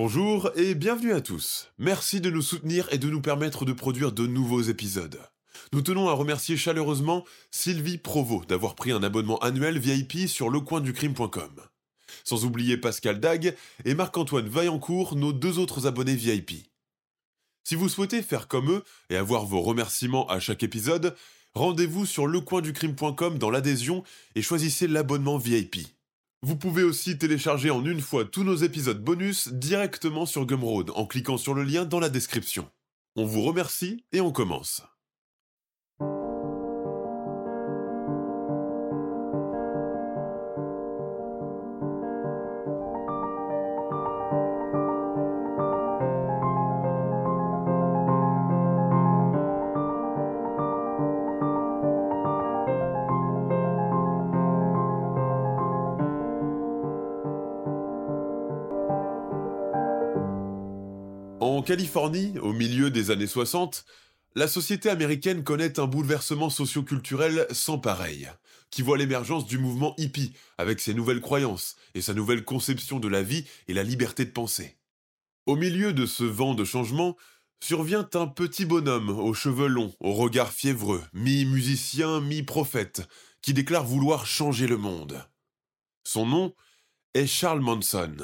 Bonjour et bienvenue à tous. Merci de nous soutenir et de nous permettre de produire de nouveaux épisodes. Nous tenons à remercier chaleureusement Sylvie Provo d'avoir pris un abonnement annuel VIP sur lecoinducrime.com. Sans oublier Pascal Dag et Marc-Antoine Vaillancourt, nos deux autres abonnés VIP. Si vous souhaitez faire comme eux et avoir vos remerciements à chaque épisode, rendez-vous sur lecoinducrime.com dans l'adhésion et choisissez l'abonnement VIP. Vous pouvez aussi télécharger en une fois tous nos épisodes bonus directement sur Gumroad en cliquant sur le lien dans la description. On vous remercie et on commence. Californie, au milieu des années 60, la société américaine connaît un bouleversement socioculturel sans pareil, qui voit l'émergence du mouvement hippie avec ses nouvelles croyances et sa nouvelle conception de la vie et la liberté de penser. Au milieu de ce vent de changement, survient un petit bonhomme aux cheveux longs, au regard fiévreux, mi-musicien, mi-prophète, qui déclare vouloir changer le monde. Son nom est Charles Manson.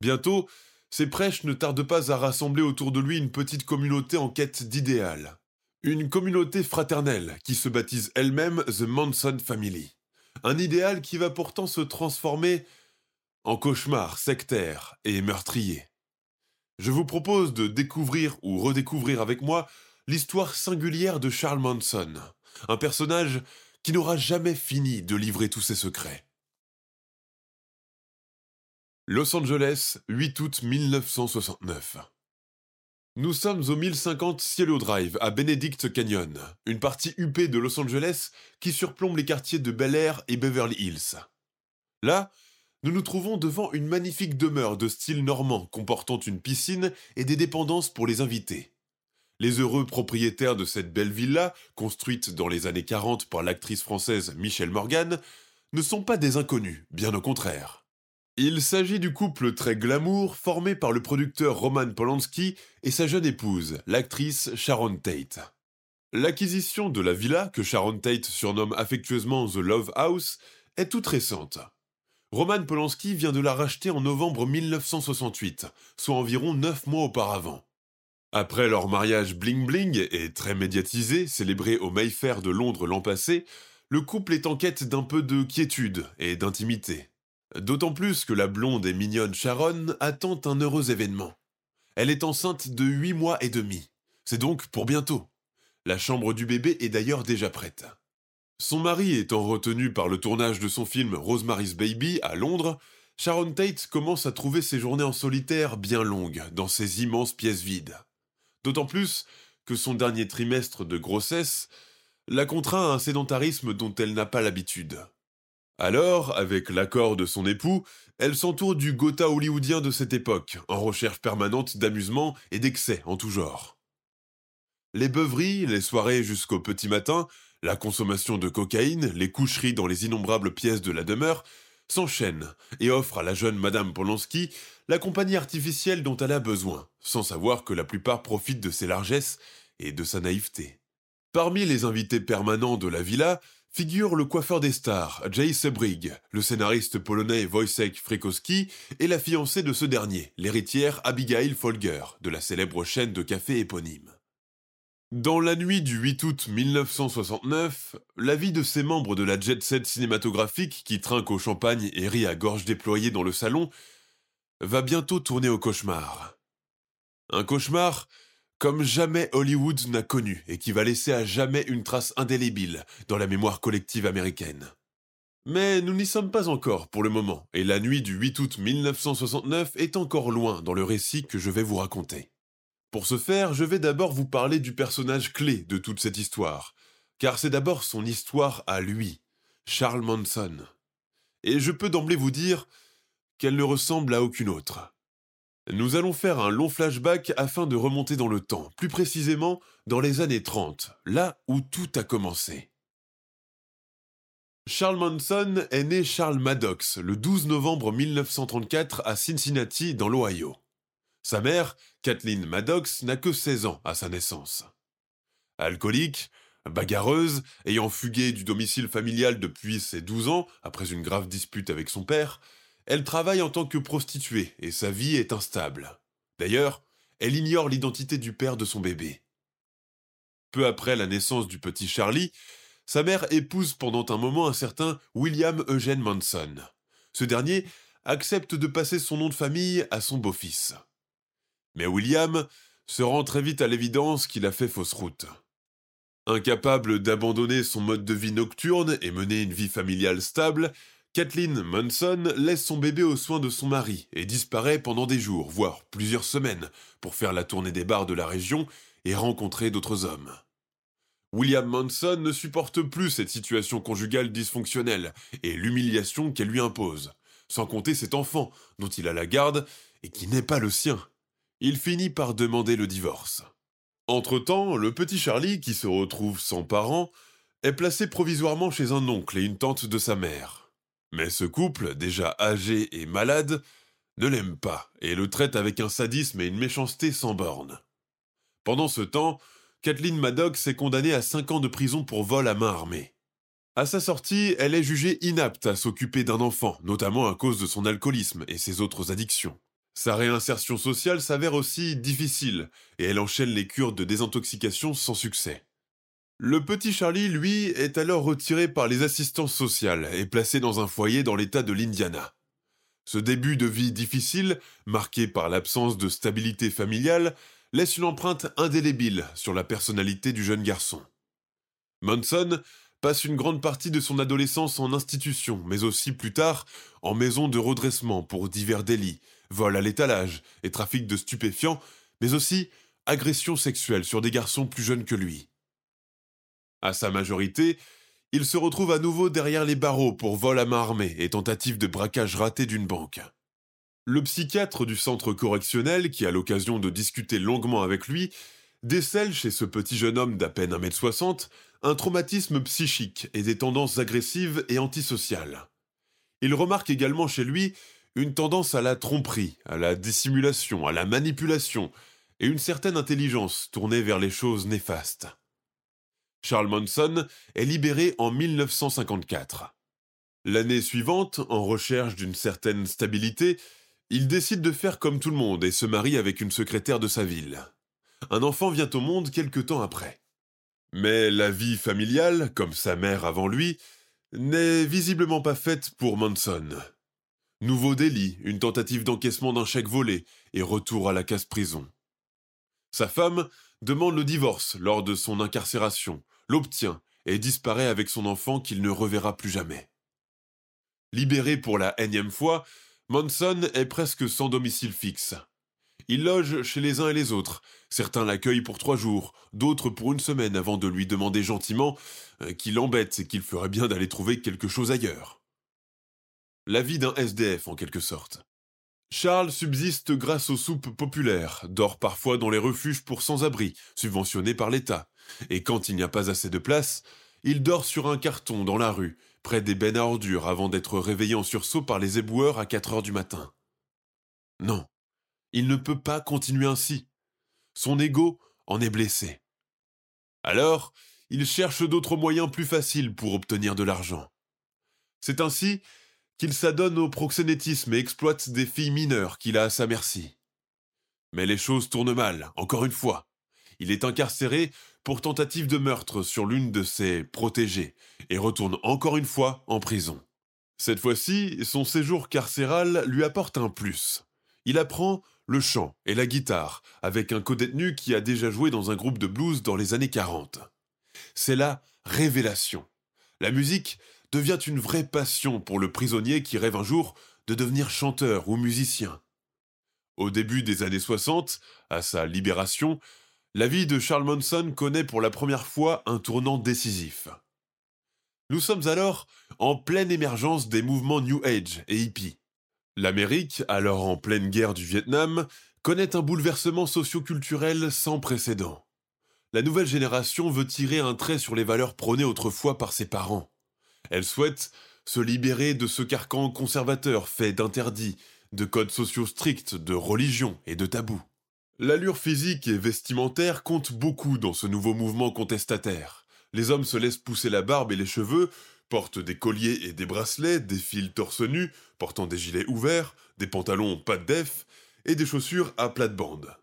Bientôt, ses prêches ne tardent pas à rassembler autour de lui une petite communauté en quête d'idéal. Une communauté fraternelle qui se baptise elle-même The Manson Family. Un idéal qui va pourtant se transformer en cauchemar sectaire et meurtrier. Je vous propose de découvrir ou redécouvrir avec moi l'histoire singulière de Charles Manson, un personnage qui n'aura jamais fini de livrer tous ses secrets. Los Angeles, 8 août 1969. Nous sommes au 1050 Cielo Drive à Benedict Canyon, une partie huppée de Los Angeles qui surplombe les quartiers de Bel Air et Beverly Hills. Là, nous nous trouvons devant une magnifique demeure de style normand comportant une piscine et des dépendances pour les invités. Les heureux propriétaires de cette belle villa, construite dans les années 40 par l'actrice française Michelle Morgan, ne sont pas des inconnus, bien au contraire. Il s'agit du couple très glamour formé par le producteur Roman Polanski et sa jeune épouse, l'actrice Sharon Tate. L'acquisition de la villa, que Sharon Tate surnomme affectueusement The Love House, est toute récente. Roman Polanski vient de la racheter en novembre 1968, soit environ 9 mois auparavant. Après leur mariage bling-bling et très médiatisé, célébré au Mayfair de Londres l'an passé, le couple est en quête d'un peu de quiétude et d'intimité. D'autant plus que la blonde et mignonne Sharon attend un heureux événement. Elle est enceinte de 8 mois et demi. C'est donc pour bientôt. La chambre du bébé est d'ailleurs déjà prête. Son mari étant retenu par le tournage de son film Rosemary's Baby à Londres, Sharon Tate commence à trouver ses journées en solitaire bien longues dans ces immenses pièces vides. D'autant plus que son dernier trimestre de grossesse la contraint à un sédentarisme dont elle n'a pas l'habitude. Alors, avec l'accord de son époux, elle s'entoure du Gotha hollywoodien de cette époque, en recherche permanente d'amusement et d'excès en tout genre. Les beuveries, les soirées jusqu'au petit matin, la consommation de cocaïne, les coucheries dans les innombrables pièces de la demeure s'enchaînent et offrent à la jeune Madame Polanski la compagnie artificielle dont elle a besoin, sans savoir que la plupart profitent de ses largesses et de sa naïveté. Parmi les invités permanents de la villa, figure le coiffeur des stars, Jay Sebrig, le scénariste polonais Wojciech Frykowski et la fiancée de ce dernier, l'héritière Abigail Folger, de la célèbre chaîne de café éponyme. Dans la nuit du 8 août 1969, la vie de ces membres de la jet set cinématographique qui trinquent au champagne et rit à gorge déployée dans le salon va bientôt tourner au cauchemar. Un cauchemar comme jamais Hollywood n'a connu et qui va laisser à jamais une trace indélébile dans la mémoire collective américaine. Mais nous n'y sommes pas encore pour le moment, et la nuit du 8 août 1969 est encore loin dans le récit que je vais vous raconter. Pour ce faire, je vais d'abord vous parler du personnage clé de toute cette histoire, car c'est d'abord son histoire à lui, Charles Manson. Et je peux d'emblée vous dire qu'elle ne ressemble à aucune autre. Nous allons faire un long flashback afin de remonter dans le temps, plus précisément dans les années 30, là où tout a commencé. Charles Manson est né Charles Maddox le 12 novembre 1934 à Cincinnati, dans l'Ohio. Sa mère, Kathleen Maddox, n'a que 16 ans à sa naissance. Alcoolique, bagarreuse, ayant fugué du domicile familial depuis ses 12 ans, après une grave dispute avec son père, elle travaille en tant que prostituée et sa vie est instable. D'ailleurs, elle ignore l'identité du père de son bébé. Peu après la naissance du petit Charlie, sa mère épouse pendant un moment un certain William Eugene Manson. Ce dernier accepte de passer son nom de famille à son beau-fils. Mais William se rend très vite à l'évidence qu'il a fait fausse route. Incapable d'abandonner son mode de vie nocturne et mener une vie familiale stable, Kathleen Munson laisse son bébé aux soins de son mari et disparaît pendant des jours, voire plusieurs semaines, pour faire la tournée des bars de la région et rencontrer d'autres hommes. William Manson ne supporte plus cette situation conjugale dysfonctionnelle et l'humiliation qu'elle lui impose, sans compter cet enfant dont il a la garde et qui n'est pas le sien il finit par demander le divorce. Entre-temps, le petit Charlie, qui se retrouve sans parents, est placé provisoirement chez un oncle et une tante de sa mère. Mais ce couple, déjà âgé et malade, ne l'aime pas et le traite avec un sadisme et une méchanceté sans borne. Pendant ce temps, Kathleen Maddox est condamnée à 5 ans de prison pour vol à main armée. À sa sortie, elle est jugée inapte à s'occuper d'un enfant, notamment à cause de son alcoolisme et ses autres addictions. Sa réinsertion sociale s'avère aussi difficile, et elle enchaîne les cures de désintoxication sans succès. Le petit Charlie, lui, est alors retiré par les assistances sociales et placé dans un foyer dans l'état de l'Indiana. Ce début de vie difficile, marqué par l'absence de stabilité familiale, laisse une empreinte indélébile sur la personnalité du jeune garçon. Monson passe une grande partie de son adolescence en institution, mais aussi plus tard en maison de redressement pour divers délits, vol à l'étalage et trafic de stupéfiants, mais aussi agression sexuelle sur des garçons plus jeunes que lui. À sa majorité, il se retrouve à nouveau derrière les barreaux pour vol à main armée et tentative de braquage raté d'une banque. Le psychiatre du centre correctionnel, qui a l'occasion de discuter longuement avec lui, décèle chez ce petit jeune homme d'à peine 1m60 un traumatisme psychique et des tendances agressives et antisociales. Il remarque également chez lui une tendance à la tromperie, à la dissimulation, à la manipulation, et une certaine intelligence tournée vers les choses néfastes. Charles Manson est libéré en 1954. L'année suivante, en recherche d'une certaine stabilité, il décide de faire comme tout le monde et se marie avec une secrétaire de sa ville. Un enfant vient au monde quelque temps après. Mais la vie familiale, comme sa mère avant lui, n'est visiblement pas faite pour Manson. Nouveau délit, une tentative d'encaissement d'un chèque volé et retour à la casse-prison. Sa femme demande le divorce lors de son incarcération, l'obtient et disparaît avec son enfant qu'il ne reverra plus jamais. Libéré pour la énième fois, Monson est presque sans domicile fixe. Il loge chez les uns et les autres. Certains l'accueillent pour trois jours, d'autres pour une semaine avant de lui demander gentiment euh, qu'il embête et qu'il ferait bien d'aller trouver quelque chose ailleurs la vie d'un SDF en quelque sorte. Charles subsiste grâce aux soupes populaires, dort parfois dans les refuges pour sans-abri, subventionnés par l'État, et quand il n'y a pas assez de place, il dort sur un carton dans la rue, près des bennes à ordures, avant d'être réveillé en sursaut par les éboueurs à 4 heures du matin. Non, il ne peut pas continuer ainsi. Son ego en est blessé. Alors, il cherche d'autres moyens plus faciles pour obtenir de l'argent. C'est ainsi qu'il s'adonne au proxénétisme et exploite des filles mineures qu'il a à sa merci. Mais les choses tournent mal, encore une fois. Il est incarcéré pour tentative de meurtre sur l'une de ses protégées et retourne encore une fois en prison. Cette fois-ci, son séjour carcéral lui apporte un plus. Il apprend le chant et la guitare, avec un codétenu qui a déjà joué dans un groupe de blues dans les années 40. C'est la révélation. La musique devient une vraie passion pour le prisonnier qui rêve un jour de devenir chanteur ou musicien. Au début des années 60, à sa libération, la vie de Charles Manson connaît pour la première fois un tournant décisif. Nous sommes alors en pleine émergence des mouvements New Age et hippie. L'Amérique, alors en pleine guerre du Vietnam, connaît un bouleversement socio-culturel sans précédent. La nouvelle génération veut tirer un trait sur les valeurs prônées autrefois par ses parents. Elle souhaite se libérer de ce carcan conservateur fait d'interdits, de codes sociaux stricts, de religion et de tabous. L'allure physique et vestimentaire compte beaucoup dans ce nouveau mouvement contestataire. Les hommes se laissent pousser la barbe et les cheveux, portent des colliers et des bracelets, défilent torse nu, portant des gilets ouverts, des pantalons pas de def et des chaussures à plate-bande.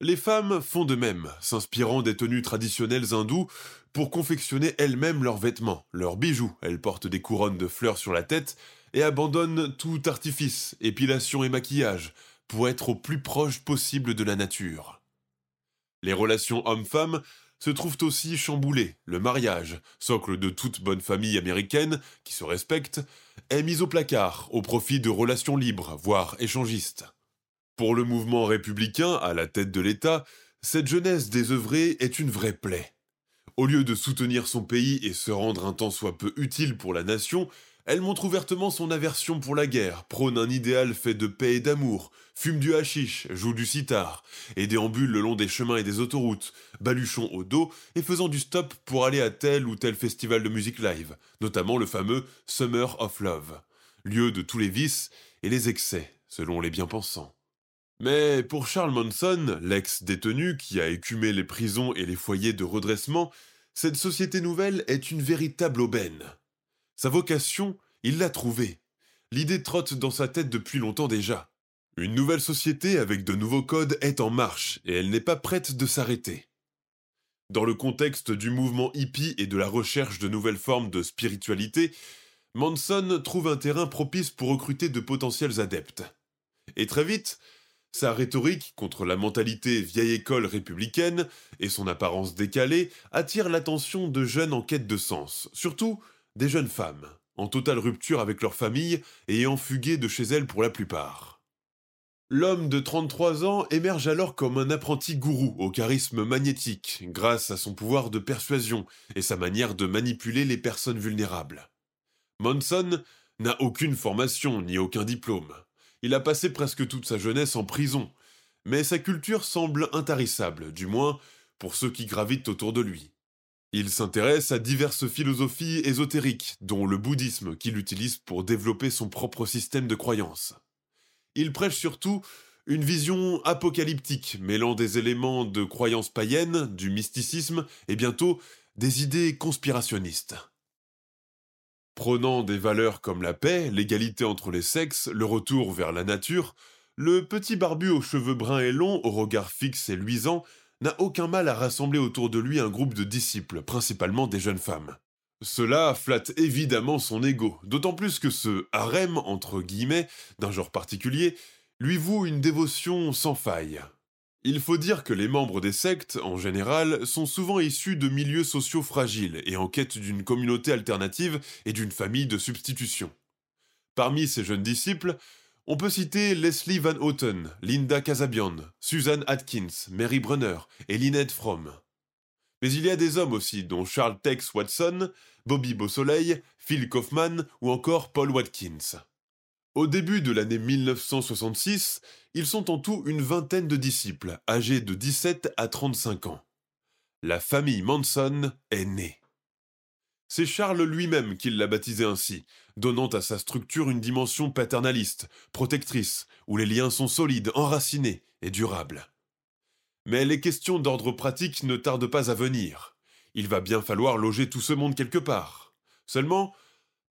Les femmes font de même, s'inspirant des tenues traditionnelles hindoues pour confectionner elles-mêmes leurs vêtements, leurs bijoux. Elles portent des couronnes de fleurs sur la tête et abandonnent tout artifice, épilation et maquillage pour être au plus proche possible de la nature. Les relations hommes-femmes se trouvent aussi chamboulées. Le mariage, socle de toute bonne famille américaine qui se respecte, est mis au placard au profit de relations libres, voire échangistes. Pour le mouvement républicain à la tête de l'État, cette jeunesse désœuvrée est une vraie plaie. Au lieu de soutenir son pays et se rendre un tant soit peu utile pour la nation, elle montre ouvertement son aversion pour la guerre, prône un idéal fait de paix et d'amour, fume du hashish, joue du sitar, et déambule le long des chemins et des autoroutes, baluchon au dos et faisant du stop pour aller à tel ou tel festival de musique live, notamment le fameux Summer of Love, lieu de tous les vices et les excès, selon les bien-pensants. Mais pour Charles Manson, l'ex-détenu qui a écumé les prisons et les foyers de redressement, cette société nouvelle est une véritable aubaine. Sa vocation, il l'a trouvée. L'idée trotte dans sa tête depuis longtemps déjà. Une nouvelle société avec de nouveaux codes est en marche et elle n'est pas prête de s'arrêter. Dans le contexte du mouvement hippie et de la recherche de nouvelles formes de spiritualité, Manson trouve un terrain propice pour recruter de potentiels adeptes. Et très vite, sa rhétorique contre la mentalité vieille école républicaine et son apparence décalée attire l'attention de jeunes en quête de sens, surtout des jeunes femmes, en totale rupture avec leur famille et ayant fugué de chez elles pour la plupart. L'homme de 33 ans émerge alors comme un apprenti gourou au charisme magnétique, grâce à son pouvoir de persuasion et sa manière de manipuler les personnes vulnérables. Monson n'a aucune formation ni aucun diplôme. Il a passé presque toute sa jeunesse en prison, mais sa culture semble intarissable, du moins pour ceux qui gravitent autour de lui. Il s'intéresse à diverses philosophies ésotériques, dont le bouddhisme qu'il utilise pour développer son propre système de croyances. Il prêche surtout une vision apocalyptique, mêlant des éléments de croyances païennes, du mysticisme et bientôt des idées conspirationnistes. Prônant des valeurs comme la paix, l'égalité entre les sexes, le retour vers la nature, le petit barbu aux cheveux bruns et longs, au regard fixe et luisant, n'a aucun mal à rassembler autour de lui un groupe de disciples, principalement des jeunes femmes. Cela flatte évidemment son ego, d'autant plus que ce harem, entre guillemets, d'un genre particulier, lui voue une dévotion sans faille. Il faut dire que les membres des sectes, en général, sont souvent issus de milieux sociaux fragiles et en quête d'une communauté alternative et d'une famille de substitution. Parmi ces jeunes disciples, on peut citer Leslie Van Houten, Linda Casabian, Suzanne Atkins, Mary Brunner et Lynette Fromm. Mais il y a des hommes aussi, dont Charles Tex Watson, Bobby Beausoleil, Phil Kaufman ou encore Paul Watkins. Au début de l'année 1966, ils sont en tout une vingtaine de disciples, âgés de 17 à 35 ans. La famille Manson est née. C'est Charles lui-même qui l'a baptisé ainsi, donnant à sa structure une dimension paternaliste, protectrice, où les liens sont solides, enracinés et durables. Mais les questions d'ordre pratique ne tardent pas à venir. Il va bien falloir loger tout ce monde quelque part. Seulement,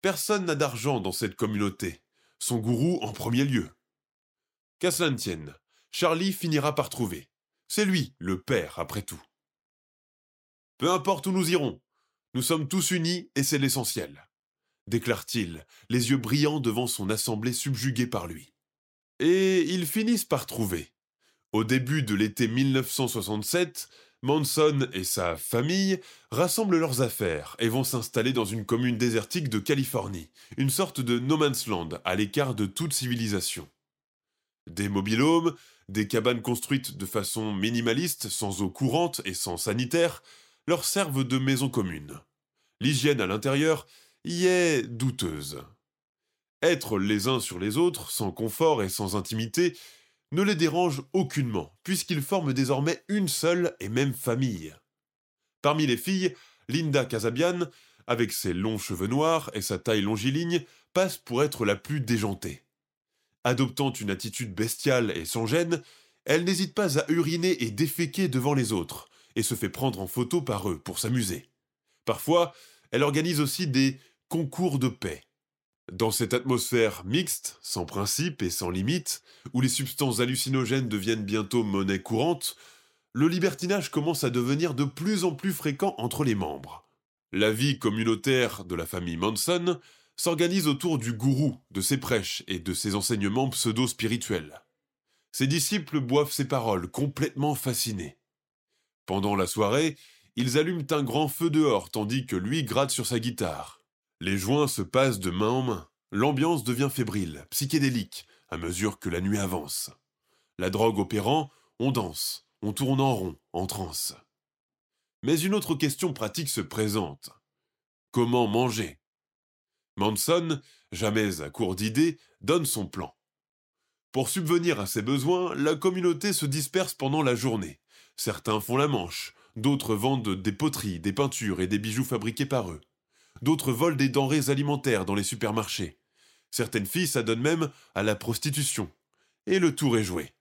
personne n'a d'argent dans cette communauté, son gourou en premier lieu. Qu'à cela ne tienne, Charlie finira par trouver. C'est lui, le père, après tout. Peu importe où nous irons, nous sommes tous unis et c'est l'essentiel déclare-t-il, les yeux brillants devant son assemblée subjuguée par lui. Et ils finissent par trouver. Au début de l'été 1967, Manson et sa famille rassemblent leurs affaires et vont s'installer dans une commune désertique de Californie, une sorte de no man's land à l'écart de toute civilisation. Des mobilhomes, des cabanes construites de façon minimaliste, sans eau courante et sans sanitaire, leur servent de maison commune. L'hygiène à l'intérieur y est douteuse. Être les uns sur les autres, sans confort et sans intimité, ne les dérange aucunement, puisqu'ils forment désormais une seule et même famille. Parmi les filles, Linda Casabian, avec ses longs cheveux noirs et sa taille longiligne, passe pour être la plus déjantée. Adoptant une attitude bestiale et sans gêne, elle n'hésite pas à uriner et déféquer devant les autres, et se fait prendre en photo par eux pour s'amuser. Parfois, elle organise aussi des concours de paix. Dans cette atmosphère mixte, sans principe et sans limite, où les substances hallucinogènes deviennent bientôt monnaie courante, le libertinage commence à devenir de plus en plus fréquent entre les membres. La vie communautaire de la famille Manson s'organise autour du gourou, de ses prêches et de ses enseignements pseudo-spirituels. Ses disciples boivent ses paroles, complètement fascinés. Pendant la soirée, ils allument un grand feu dehors tandis que lui gratte sur sa guitare. Les joints se passent de main en main. L'ambiance devient fébrile, psychédélique, à mesure que la nuit avance. La drogue opérant, on danse, on tourne en rond, en transe. Mais une autre question pratique se présente. Comment manger? Manson, jamais à court d'idées, donne son plan. Pour subvenir à ses besoins, la communauté se disperse pendant la journée. Certains font la manche, d'autres vendent des poteries, des peintures et des bijoux fabriqués par eux. D'autres volent des denrées alimentaires dans les supermarchés. Certaines filles s'adonnent même à la prostitution. Et le tour est joué.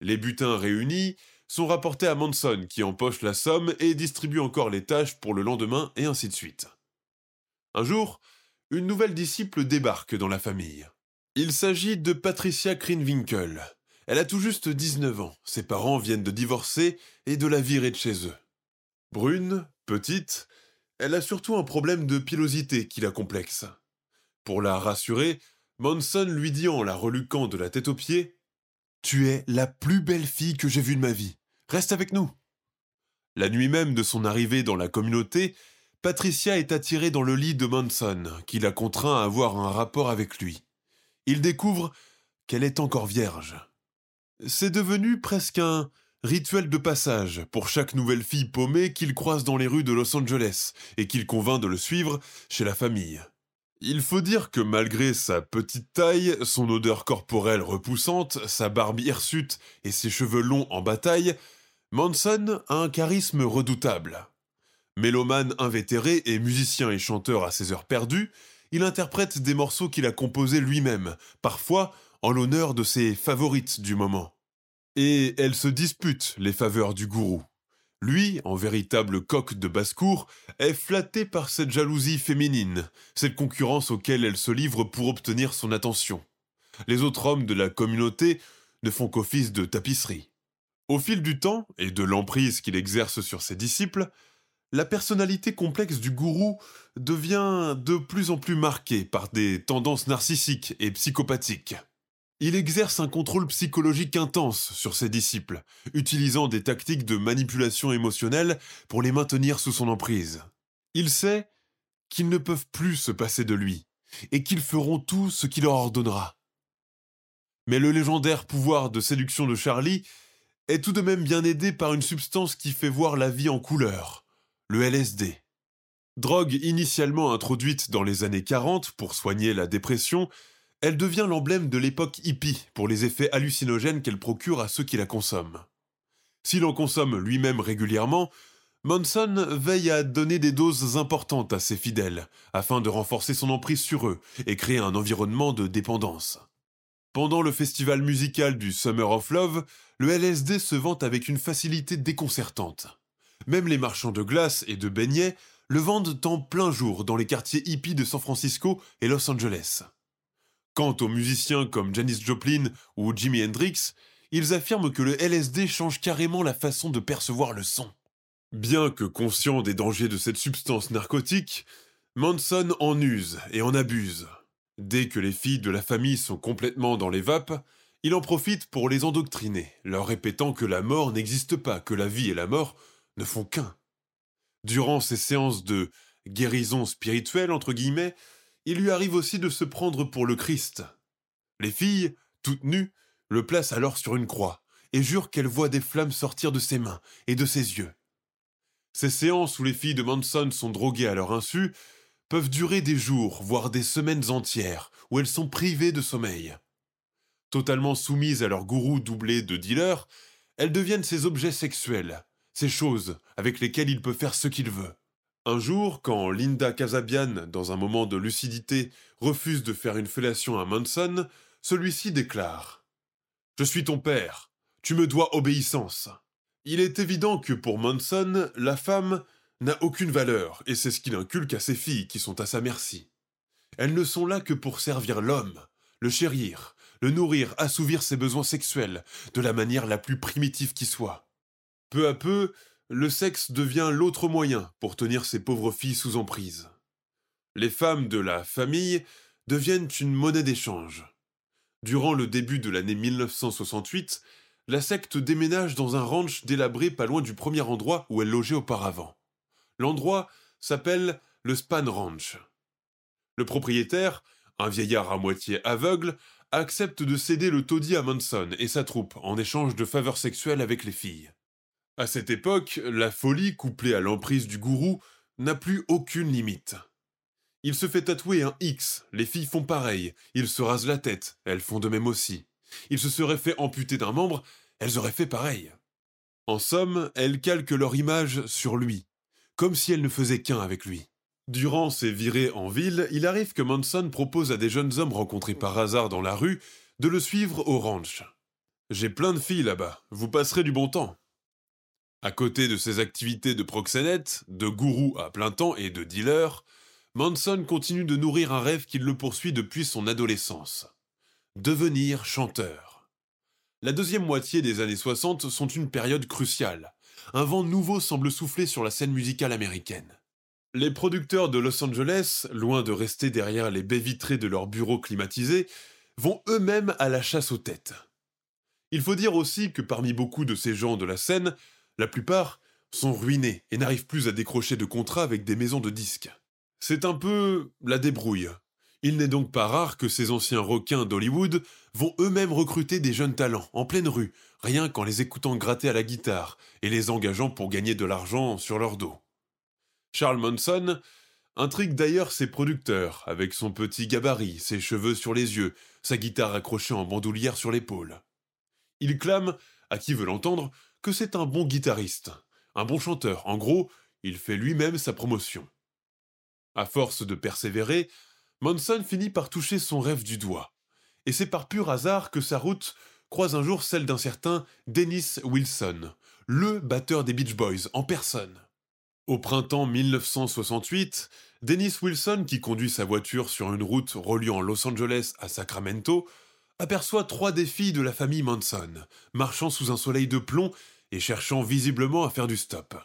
Les butins réunis sont rapportés à Manson qui empoche la somme et distribue encore les tâches pour le lendemain et ainsi de suite. Un jour, une nouvelle disciple débarque dans la famille. Il s'agit de Patricia Krinwinkel. Elle a tout juste 19 ans. Ses parents viennent de divorcer et de la virer de chez eux. Brune, petite, elle a surtout un problème de pilosité qui la complexe. Pour la rassurer, Monson lui dit en la reluquant de la tête aux pieds Tu es la plus belle fille que j'ai vue de ma vie. Reste avec nous. La nuit même de son arrivée dans la communauté, Patricia est attirée dans le lit de Monson, qui la contraint à avoir un rapport avec lui. Il découvre qu'elle est encore vierge. C'est devenu presque un rituel de passage pour chaque nouvelle fille paumée qu'il croise dans les rues de Los Angeles et qu'il convainc de le suivre chez la famille. Il faut dire que malgré sa petite taille, son odeur corporelle repoussante, sa barbe hirsute et ses cheveux longs en bataille, Manson a un charisme redoutable. Mélomane invétéré et musicien et chanteur à ses heures perdues, il interprète des morceaux qu'il a composés lui-même, parfois en l'honneur de ses favorites du moment. Et elle se dispute les faveurs du gourou. Lui, en véritable coq de basse-cour, est flatté par cette jalousie féminine, cette concurrence auquel elle se livre pour obtenir son attention. Les autres hommes de la communauté ne font qu'office de tapisserie. Au fil du temps et de l'emprise qu'il exerce sur ses disciples, la personnalité complexe du gourou devient de plus en plus marquée par des tendances narcissiques et psychopathiques. Il exerce un contrôle psychologique intense sur ses disciples, utilisant des tactiques de manipulation émotionnelle pour les maintenir sous son emprise. Il sait qu'ils ne peuvent plus se passer de lui, et qu'ils feront tout ce qu'il leur ordonnera. Mais le légendaire pouvoir de séduction de Charlie est tout de même bien aidé par une substance qui fait voir la vie en couleur, le LSD. Drogue initialement introduite dans les années 40 pour soigner la dépression, elle devient l'emblème de l'époque hippie pour les effets hallucinogènes qu'elle procure à ceux qui la consomment. S'il en consomme lui-même régulièrement, Monson veille à donner des doses importantes à ses fidèles, afin de renforcer son emprise sur eux et créer un environnement de dépendance. Pendant le festival musical du Summer of Love, le LSD se vante avec une facilité déconcertante. Même les marchands de glace et de beignets le vendent en plein jour dans les quartiers hippies de San Francisco et Los Angeles. Quant aux musiciens comme Janis Joplin ou Jimi Hendrix, ils affirment que le LSD change carrément la façon de percevoir le son. Bien que conscient des dangers de cette substance narcotique, Manson en use et en abuse. Dès que les filles de la famille sont complètement dans les vapes, Il en profite pour les endoctriner, leur répétant que la mort n'existe pas, que la vie et la mort ne font qu'un. Durant ces séances de guérison spirituelle, entre guillemets, il lui arrive aussi de se prendre pour le Christ. Les filles, toutes nues, le placent alors sur une croix et jurent qu'elles voient des flammes sortir de ses mains et de ses yeux. Ces séances où les filles de Manson sont droguées à leur insu peuvent durer des jours, voire des semaines entières, où elles sont privées de sommeil. Totalement soumises à leur gourou doublé de dealer, elles deviennent ces objets sexuels, ces choses avec lesquelles il peut faire ce qu'il veut. Un jour, quand Linda Casabian, dans un moment de lucidité, refuse de faire une fellation à Manson, celui-ci déclare Je suis ton père, tu me dois obéissance. Il est évident que pour Manson, la femme n'a aucune valeur, et c'est ce qu'il inculque à ses filles qui sont à sa merci. Elles ne sont là que pour servir l'homme, le chérir, le nourrir, assouvir ses besoins sexuels, de la manière la plus primitive qui soit. Peu à peu, le sexe devient l'autre moyen pour tenir ces pauvres filles sous emprise. Les femmes de la famille deviennent une monnaie d'échange. Durant le début de l'année 1968, la secte déménage dans un ranch délabré pas loin du premier endroit où elle logeait auparavant. L'endroit s'appelle le Span Ranch. Le propriétaire, un vieillard à moitié aveugle, accepte de céder le taudis à Manson et sa troupe en échange de faveurs sexuelles avec les filles. À cette époque, la folie, couplée à l'emprise du gourou, n'a plus aucune limite. Il se fait tatouer un X, les filles font pareil, il se rasent la tête, elles font de même aussi. Il se serait fait amputer d'un membre, elles auraient fait pareil. En somme, elles calquent leur image sur lui, comme si elles ne faisaient qu'un avec lui. Durant ses virées en ville, il arrive que Manson propose à des jeunes hommes rencontrés par hasard dans la rue de le suivre au ranch. J'ai plein de filles là-bas, vous passerez du bon temps. À côté de ses activités de proxénète, de gourou à plein temps et de dealer, Manson continue de nourrir un rêve qui le poursuit depuis son adolescence. Devenir chanteur. La deuxième moitié des années 60 sont une période cruciale. Un vent nouveau semble souffler sur la scène musicale américaine. Les producteurs de Los Angeles, loin de rester derrière les baies vitrées de leurs bureaux climatisés, vont eux-mêmes à la chasse aux têtes. Il faut dire aussi que parmi beaucoup de ces gens de la scène, la plupart sont ruinés et n'arrivent plus à décrocher de contrats avec des maisons de disques. C'est un peu la débrouille. Il n'est donc pas rare que ces anciens requins d'Hollywood vont eux-mêmes recruter des jeunes talents en pleine rue, rien qu'en les écoutant gratter à la guitare et les engageant pour gagner de l'argent sur leur dos. Charles Manson intrigue d'ailleurs ses producteurs avec son petit gabarit, ses cheveux sur les yeux, sa guitare accrochée en bandoulière sur l'épaule. Il clame, à qui veut l'entendre, que c'est un bon guitariste, un bon chanteur. En gros, il fait lui-même sa promotion. À force de persévérer, Monson finit par toucher son rêve du doigt. Et c'est par pur hasard que sa route croise un jour celle d'un certain Dennis Wilson, le batteur des Beach Boys en personne. Au printemps 1968, Dennis Wilson, qui conduit sa voiture sur une route reliant Los Angeles à Sacramento, aperçoit trois des filles de la famille Manson, marchant sous un soleil de plomb et cherchant visiblement à faire du stop.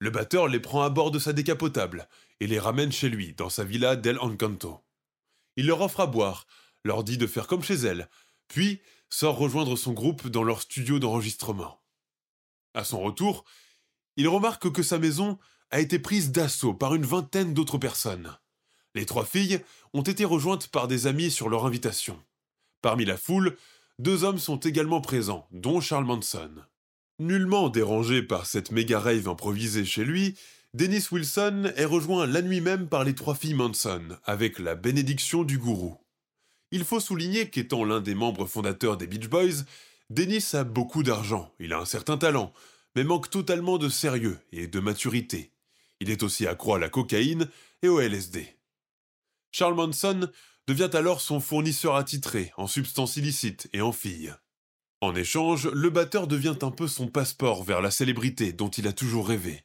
Le batteur les prend à bord de sa décapotable et les ramène chez lui, dans sa villa d'El Encanto. Il leur offre à boire, leur dit de faire comme chez elle, puis sort rejoindre son groupe dans leur studio d'enregistrement. À son retour, il remarque que sa maison a été prise d'assaut par une vingtaine d'autres personnes. Les trois filles ont été rejointes par des amis sur leur invitation. Parmi la foule, deux hommes sont également présents, dont Charles Manson. Nullement dérangé par cette méga rave improvisée chez lui, Dennis Wilson est rejoint la nuit même par les trois filles Manson, avec la bénédiction du gourou. Il faut souligner qu'étant l'un des membres fondateurs des Beach Boys, Dennis a beaucoup d'argent, il a un certain talent, mais manque totalement de sérieux et de maturité. Il est aussi accro à la cocaïne et au LSD. Charles Manson devient alors son fournisseur attitré en substances illicites et en filles. En échange, le batteur devient un peu son passeport vers la célébrité dont il a toujours rêvé.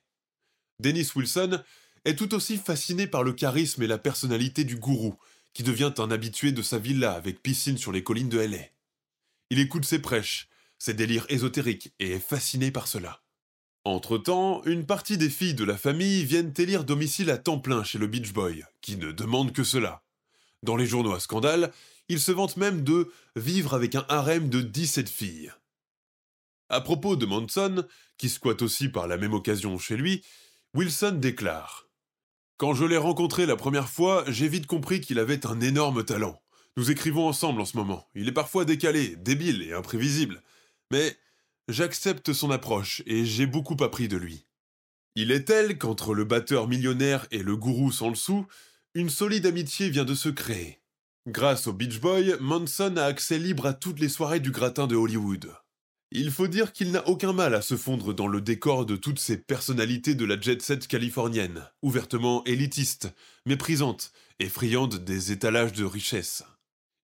Dennis Wilson est tout aussi fasciné par le charisme et la personnalité du gourou, qui devient un habitué de sa villa avec piscine sur les collines de LA. Il écoute ses prêches, ses délires ésotériques et est fasciné par cela. Entre-temps, une partie des filles de la famille viennent élire domicile à temps plein chez le Beach Boy, qui ne demande que cela. Dans les journaux à scandale, Il se vante même de vivre avec un harem de 17 filles. À propos de Manson, qui squatte aussi par la même occasion chez lui, Wilson déclare Quand je l'ai rencontré la première fois, j'ai vite compris qu'il avait un énorme talent. Nous écrivons ensemble en ce moment. Il est parfois décalé, débile et imprévisible. Mais j'accepte son approche et j'ai beaucoup appris de lui. Il est tel qu'entre le batteur millionnaire et le gourou sans le sou, une solide amitié vient de se créer. Grâce au Beach Boy, Manson a accès libre à toutes les soirées du gratin de Hollywood. Il faut dire qu'il n'a aucun mal à se fondre dans le décor de toutes ces personnalités de la jet set californienne, ouvertement élitiste, méprisante et friande des étalages de richesse.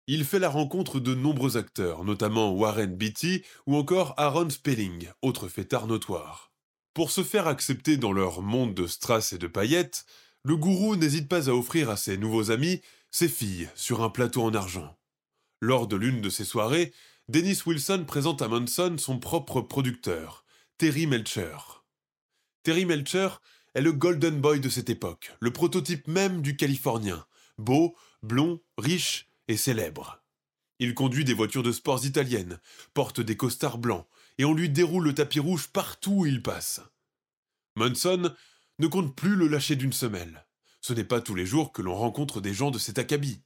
Il fait la rencontre de nombreux acteurs, notamment Warren Beatty ou encore Aaron Spelling, autre fêtard notoire. Pour se faire accepter dans leur monde de strass et de paillettes, le gourou n'hésite pas à offrir à ses nouveaux amis ses filles sur un plateau en argent. Lors de l'une de ces soirées, Dennis Wilson présente à Manson son propre producteur, Terry Melcher. Terry Melcher est le golden boy de cette époque, le prototype même du Californien, beau, blond, riche et célèbre. Il conduit des voitures de sports italiennes, porte des costards blancs, et on lui déroule le tapis rouge partout où il passe. Manson ne compte plus le lâcher d'une semelle. Ce n'est pas tous les jours que l'on rencontre des gens de cet acabit.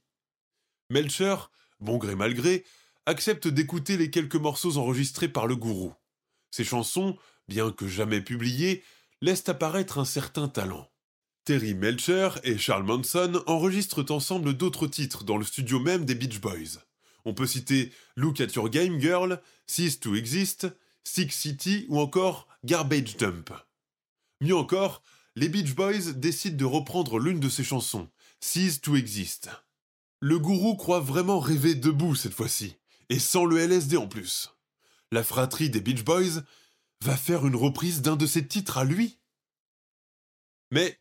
Melcher, bon gré mal gré, accepte d'écouter les quelques morceaux enregistrés par le gourou. Ces chansons, bien que jamais publiées, laissent apparaître un certain talent. Terry Melcher et Charles Manson enregistrent ensemble d'autres titres dans le studio même des Beach Boys. On peut citer Look at Your Game Girl, Cease to Exist, Six City ou encore Garbage Dump. Mieux encore, les Beach Boys décident de reprendre l'une de ces chansons, Cease to Exist. Le gourou croit vraiment rêver debout cette fois-ci et sans le LSD en plus. La fratrie des Beach Boys va faire une reprise d'un de ses titres à lui. Mais,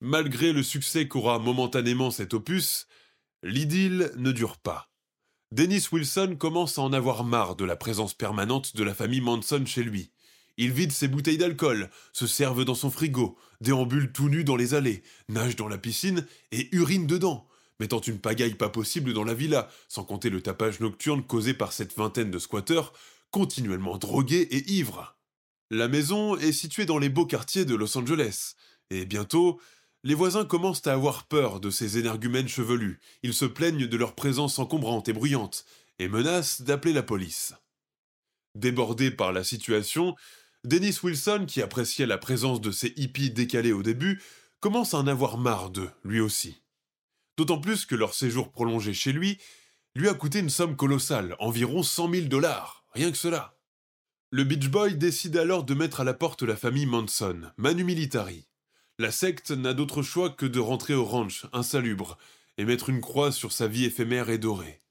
malgré le succès qu'aura momentanément cet opus, l'idylle ne dure pas. Dennis Wilson commence à en avoir marre de la présence permanente de la famille Manson chez lui. Il vide ses bouteilles d'alcool, se serve dans son frigo, déambule tout nu dans les allées, nage dans la piscine et urine dedans, mettant une pagaille pas possible dans la villa, sans compter le tapage nocturne causé par cette vingtaine de squatteurs, continuellement drogués et ivres. La maison est située dans les beaux quartiers de Los Angeles, et bientôt, les voisins commencent à avoir peur de ces énergumènes chevelus, ils se plaignent de leur présence encombrante et bruyante, et menacent d'appeler la police. Débordé par la situation, Dennis Wilson, qui appréciait la présence de ces hippies décalés au début, commence à en avoir marre d'eux, lui aussi. D'autant plus que leur séjour prolongé chez lui lui a coûté une somme colossale, environ 100 000 dollars, rien que cela. Le Beach Boy décide alors de mettre à la porte la famille Manson, Manu Militari. La secte n'a d'autre choix que de rentrer au ranch, insalubre, et mettre une croix sur sa vie éphémère et dorée.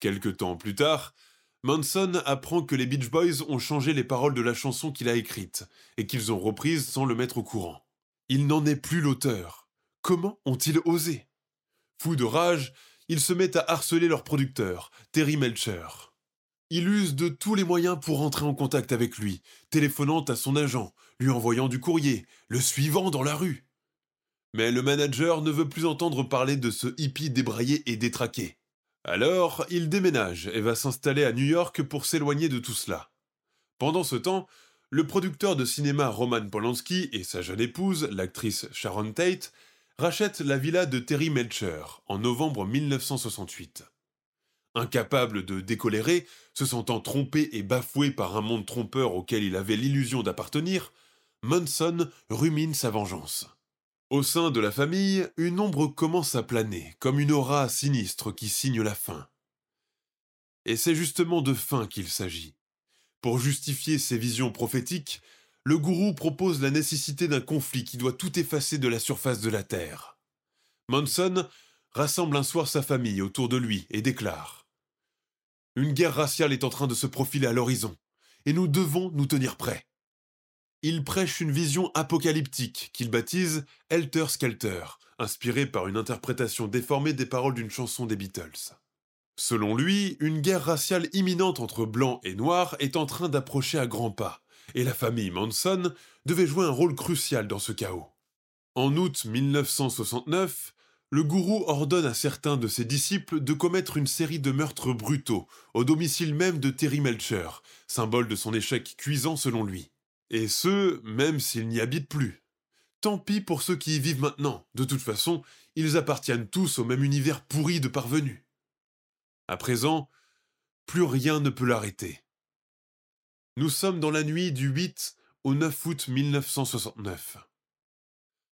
Quelque temps plus tard, Manson apprend que les Beach Boys ont changé les paroles de la chanson qu'il a écrite, et qu'ils ont reprises sans le mettre au courant. Il n'en est plus l'auteur. Comment ont-ils osé? Fou de rage, ils se mettent à harceler leur producteur, Terry Melcher. Il use de tous les moyens pour entrer en contact avec lui, téléphonant à son agent, lui envoyant du courrier, le suivant dans la rue. Mais le manager ne veut plus entendre parler de ce hippie débraillé et détraqué. Alors, il déménage et va s'installer à New York pour s'éloigner de tout cela. Pendant ce temps, le producteur de cinéma Roman Polanski et sa jeune épouse, l'actrice Sharon Tate, rachète la villa de Terry Melcher en novembre 1968. Incapable de décolérer, se sentant trompé et bafoué par un monde trompeur auquel il avait l'illusion d'appartenir, Munson rumine sa vengeance. Au sein de la famille, une ombre commence à planer, comme une aura sinistre qui signe la fin. Et c'est justement de fin qu'il s'agit. Pour justifier ses visions prophétiques, le gourou propose la nécessité d'un conflit qui doit tout effacer de la surface de la Terre. Manson rassemble un soir sa famille autour de lui et déclare Une guerre raciale est en train de se profiler à l'horizon, et nous devons nous tenir prêts. Il prêche une vision apocalyptique qu'il baptise Helter Skelter, inspirée par une interprétation déformée des paroles d'une chanson des Beatles. Selon lui, une guerre raciale imminente entre blancs et noirs est en train d'approcher à grands pas et la famille Manson devait jouer un rôle crucial dans ce chaos. En août 1969, le gourou ordonne à certains de ses disciples de commettre une série de meurtres brutaux au domicile même de Terry Melcher, symbole de son échec cuisant selon lui. Et ce, même s'il n'y habite plus. Tant pis pour ceux qui y vivent maintenant, de toute façon, ils appartiennent tous au même univers pourri de parvenus. À présent, plus rien ne peut l'arrêter. Nous sommes dans la nuit du 8 au 9 août 1969.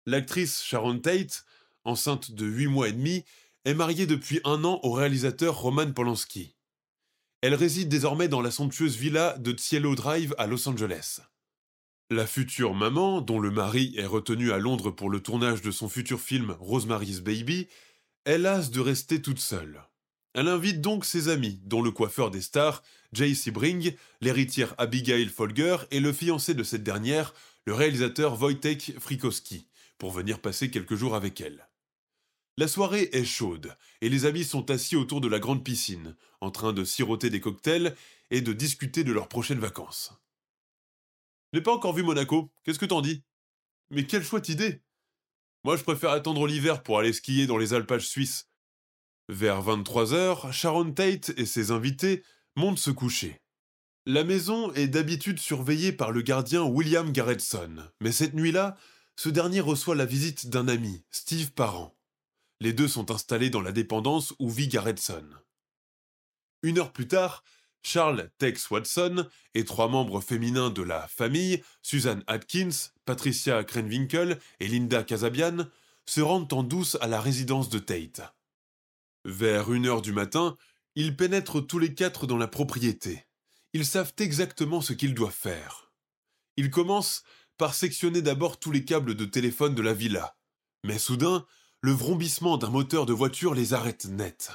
L'actrice Sharon Tate, enceinte de 8 mois et demi, est mariée depuis un an au réalisateur Roman Polanski. Elle réside désormais dans la somptueuse villa de Cielo Drive à Los Angeles. La future maman, dont le mari est retenu à Londres pour le tournage de son futur film Rosemary's Baby, est lasse de rester toute seule. Elle invite donc ses amis, dont le coiffeur des stars, Jay Sebring, l'héritière Abigail Folger et le fiancé de cette dernière, le réalisateur Wojtek Frikowski, pour venir passer quelques jours avec elle. La soirée est chaude, et les amis sont assis autour de la grande piscine, en train de siroter des cocktails et de discuter de leurs prochaines vacances. N'ai pas encore vu Monaco, qu'est-ce que t'en dis? Mais quelle chouette idée Moi je préfère attendre l'hiver pour aller skier dans les alpages suisses. Vers 23h, Sharon Tate et ses invités montent se coucher. La maison est d'habitude surveillée par le gardien William Garretson, mais cette nuit-là, ce dernier reçoit la visite d'un ami, Steve Parent. Les deux sont installés dans la dépendance où vit Garretson. Une heure plus tard, Charles Tex Watson et trois membres féminins de la famille, Susan Atkins, Patricia Krenwinkel et Linda Casabian, se rendent en douce à la résidence de Tate. Vers une heure du matin, ils pénètrent tous les quatre dans la propriété. Ils savent exactement ce qu'ils doivent faire. Ils commencent par sectionner d'abord tous les câbles de téléphone de la villa. Mais soudain, le vrombissement d'un moteur de voiture les arrête net.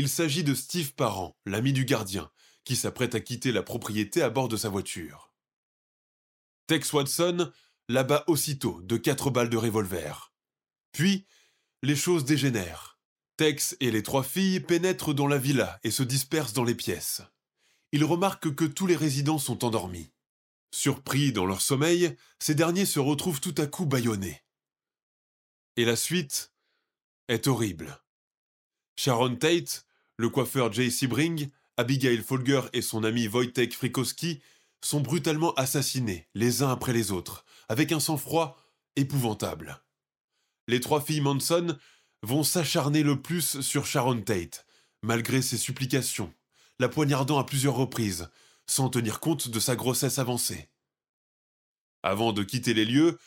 Il s'agit de Steve Parent, l'ami du gardien, qui s'apprête à quitter la propriété à bord de sa voiture. Tex Watson l'abat aussitôt de quatre balles de revolver. Puis, les choses dégénèrent. Tex et les trois filles pénètrent dans la villa et se dispersent dans les pièces. Ils remarquent que tous les résidents sont endormis. Surpris dans leur sommeil, ces derniers se retrouvent tout à coup bâillonnés. Et la suite est horrible. Sharon Tate, le coiffeur Jay Sebring, Abigail Folger et son ami Wojtek Frikowski sont brutalement assassinés, les uns après les autres, avec un sang-froid épouvantable. Les trois filles Manson vont s'acharner le plus sur Sharon Tate, malgré ses supplications, la poignardant à plusieurs reprises, sans tenir compte de sa grossesse avancée. Avant de quitter les lieux,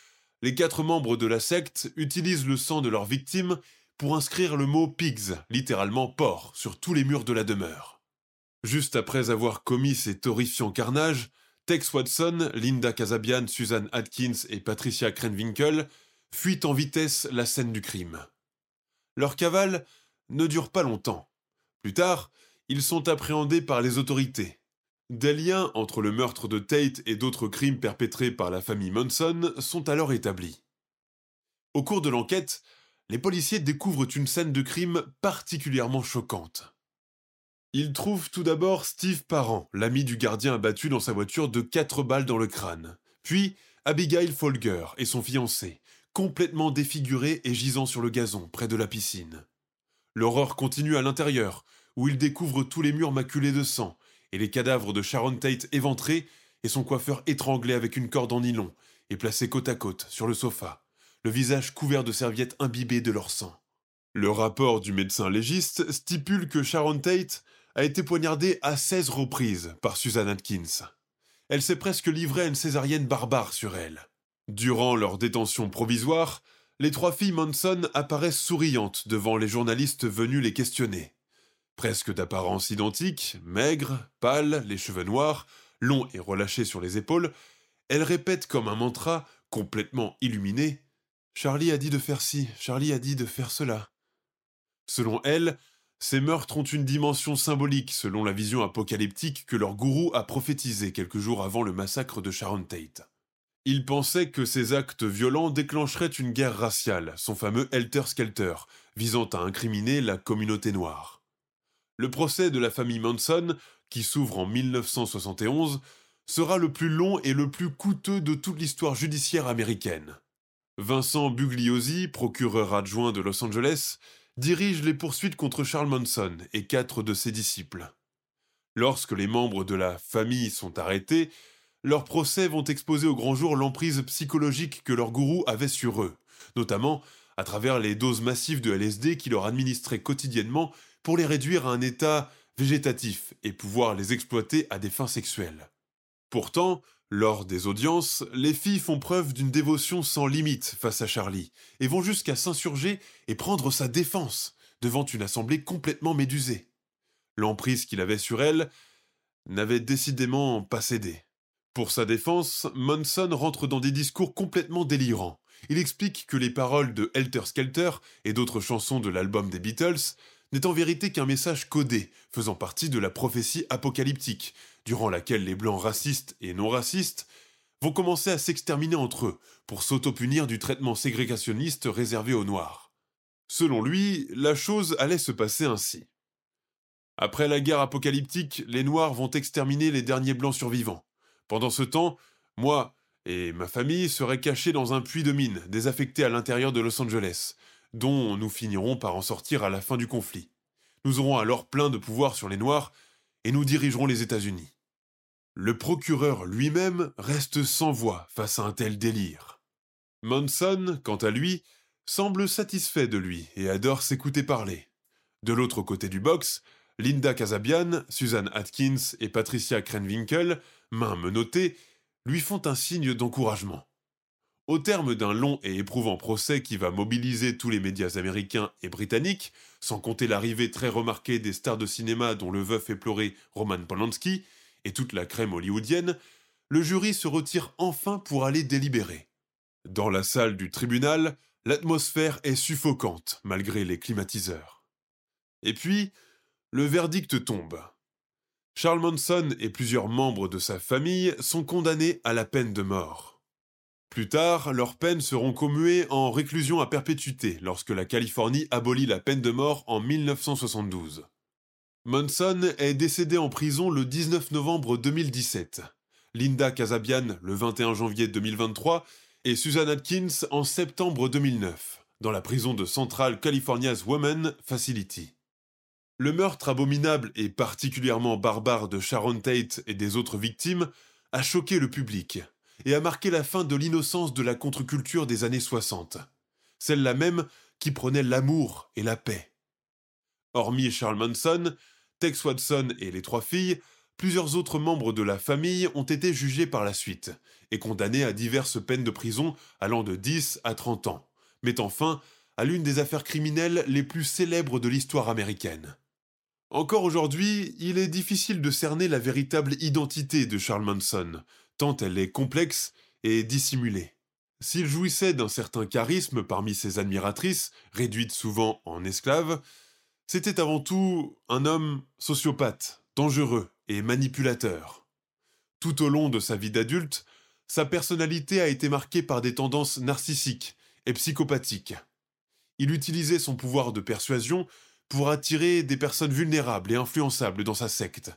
les quatre membres de la secte utilisent le sang de leurs victimes pour inscrire le mot pigs, littéralement porc, sur tous les murs de la demeure. Juste après avoir commis ces horrifiants carnages, Tex Watson, Linda Casabian, Susan Atkins et Patricia Krenwinkel fuient en vitesse la scène du crime. Leur cavale ne dure pas longtemps. Plus tard, ils sont appréhendés par les autorités. Des liens entre le meurtre de Tate et d'autres crimes perpétrés par la famille Monson sont alors établis. Au cours de l'enquête, les policiers découvrent une scène de crime particulièrement choquante. Ils trouvent tout d'abord Steve Parent, l'ami du gardien abattu dans sa voiture de quatre balles dans le crâne, puis Abigail Folger et son fiancé, complètement défigurés et gisant sur le gazon près de la piscine. L'horreur continue à l'intérieur, où ils découvrent tous les murs maculés de sang, et les cadavres de Sharon Tate éventrés et son coiffeur étranglé avec une corde en nylon et placé côte à côte sur le sofa, le visage couvert de serviettes imbibées de leur sang. Le rapport du médecin légiste stipule que Sharon Tate a été poignardée à 16 reprises par Susan Atkins. Elle s'est presque livrée à une césarienne barbare sur elle. Durant leur détention provisoire, les trois filles Manson apparaissent souriantes devant les journalistes venus les questionner. Presque d'apparence identique, maigre, pâle, les cheveux noirs, longs et relâchés sur les épaules, elle répète comme un mantra, complètement illuminé Charlie a dit de faire ci, Charlie a dit de faire cela. Selon elle, ces meurtres ont une dimension symbolique selon la vision apocalyptique que leur gourou a prophétisée quelques jours avant le massacre de Sharon Tate. Il pensait que ces actes violents déclencheraient une guerre raciale, son fameux Helter Skelter, visant à incriminer la communauté noire. Le procès de la famille Manson, qui s'ouvre en 1971, sera le plus long et le plus coûteux de toute l'histoire judiciaire américaine. Vincent Bugliosi, procureur adjoint de Los Angeles, dirige les poursuites contre Charles Manson et quatre de ses disciples. Lorsque les membres de la famille sont arrêtés, leurs procès vont exposer au grand jour l'emprise psychologique que leur gourou avait sur eux, notamment à travers les doses massives de LSD qu'il leur administrait quotidiennement pour les réduire à un état végétatif et pouvoir les exploiter à des fins sexuelles. Pourtant, lors des audiences, les filles font preuve d'une dévotion sans limite face à Charlie et vont jusqu'à s'insurger et prendre sa défense devant une assemblée complètement médusée. L'emprise qu'il avait sur elle n'avait décidément pas cédé. Pour sa défense, Monson rentre dans des discours complètement délirants. Il explique que les paroles de Helter Skelter et d'autres chansons de l'album des Beatles n'est en vérité qu'un message codé, faisant partie de la prophétie apocalyptique, durant laquelle les blancs racistes et non racistes vont commencer à s'exterminer entre eux pour s'auto-punir du traitement ségrégationniste réservé aux noirs. Selon lui, la chose allait se passer ainsi. Après la guerre apocalyptique, les noirs vont exterminer les derniers blancs survivants. Pendant ce temps, moi et ma famille seraient cachés dans un puits de mine désaffecté à l'intérieur de Los Angeles, dont nous finirons par en sortir à la fin du conflit. Nous aurons alors plein de pouvoir sur les Noirs et nous dirigerons les États-Unis. Le procureur lui-même reste sans voix face à un tel délire. Monson, quant à lui, semble satisfait de lui et adore s'écouter parler. De l'autre côté du box, Linda Casabian, Suzanne Atkins et Patricia Krenwinkel, mains menottées, lui font un signe d'encouragement. Au terme d'un long et éprouvant procès qui va mobiliser tous les médias américains et britanniques, sans compter l'arrivée très remarquée des stars de cinéma dont le veuf éploré Roman Polanski et toute la crème hollywoodienne, le jury se retire enfin pour aller délibérer. Dans la salle du tribunal, l'atmosphère est suffocante malgré les climatiseurs. Et puis, le verdict tombe. Charles Manson et plusieurs membres de sa famille sont condamnés à la peine de mort. Plus tard, leurs peines seront commuées en réclusion à perpétuité lorsque la Californie abolit la peine de mort en 1972. Monson est décédé en prison le 19 novembre 2017. Linda Casabian le 21 janvier 2023 et Susan Atkins en septembre 2009, dans la prison de Central California's Women Facility. Le meurtre abominable et particulièrement barbare de Sharon Tate et des autres victimes a choqué le public et a marqué la fin de l'innocence de la contre-culture des années 60, celle-là même qui prenait l'amour et la paix. Hormis Charles Manson, Tex Watson et les trois filles, plusieurs autres membres de la famille ont été jugés par la suite et condamnés à diverses peines de prison allant de 10 à 30 ans, mettant fin à l'une des affaires criminelles les plus célèbres de l'histoire américaine. Encore aujourd'hui, il est difficile de cerner la véritable identité de Charles Manson, tant elle est complexe et dissimulée. S'il jouissait d'un certain charisme parmi ses admiratrices, réduites souvent en esclaves, c'était avant tout un homme sociopathe, dangereux et manipulateur. Tout au long de sa vie d'adulte, sa personnalité a été marquée par des tendances narcissiques et psychopathiques. Il utilisait son pouvoir de persuasion pour attirer des personnes vulnérables et influençables dans sa secte,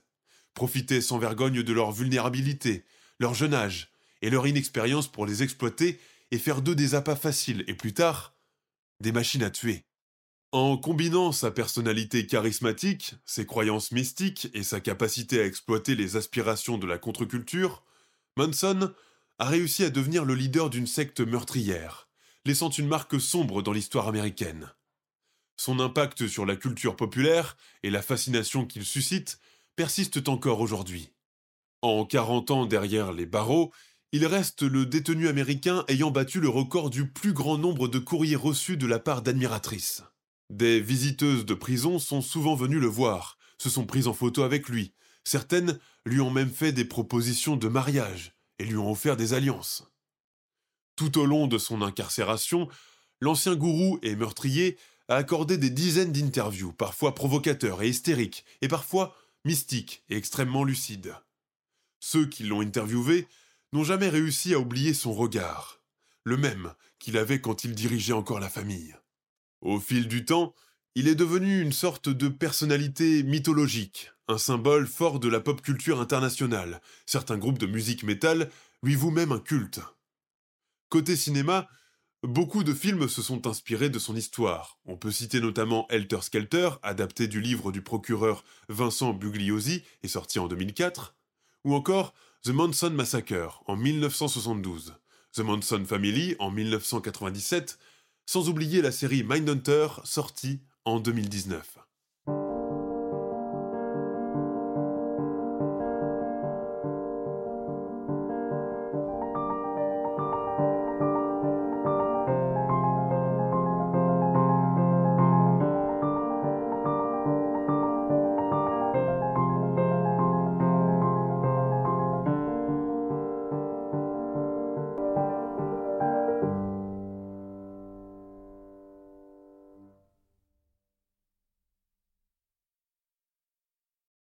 profiter sans vergogne de leur vulnérabilité leur jeune âge et leur inexpérience pour les exploiter et faire d'eux des appâts faciles et plus tard, des machines à tuer. En combinant sa personnalité charismatique, ses croyances mystiques et sa capacité à exploiter les aspirations de la contre-culture, Manson a réussi à devenir le leader d'une secte meurtrière, laissant une marque sombre dans l'histoire américaine. Son impact sur la culture populaire et la fascination qu'il suscite persistent encore aujourd'hui. En 40 ans derrière les barreaux, il reste le détenu américain ayant battu le record du plus grand nombre de courriers reçus de la part d'admiratrices. Des visiteuses de prison sont souvent venues le voir, se sont prises en photo avec lui. Certaines lui ont même fait des propositions de mariage et lui ont offert des alliances. Tout au long de son incarcération, l'ancien gourou et meurtrier a accordé des dizaines d'interviews, parfois provocateurs et hystériques, et parfois mystiques et extrêmement lucides. Ceux qui l'ont interviewé n'ont jamais réussi à oublier son regard, le même qu'il avait quand il dirigeait encore la famille. Au fil du temps, il est devenu une sorte de personnalité mythologique, un symbole fort de la pop culture internationale. Certains groupes de musique métal lui vouent même un culte. Côté cinéma, Beaucoup de films se sont inspirés de son histoire. On peut citer notamment Helter Skelter, adapté du livre du procureur Vincent Bugliosi et sorti en 2004, ou encore The Manson Massacre en 1972, The Manson Family en 1997, sans oublier la série Mindhunter sortie en 2019.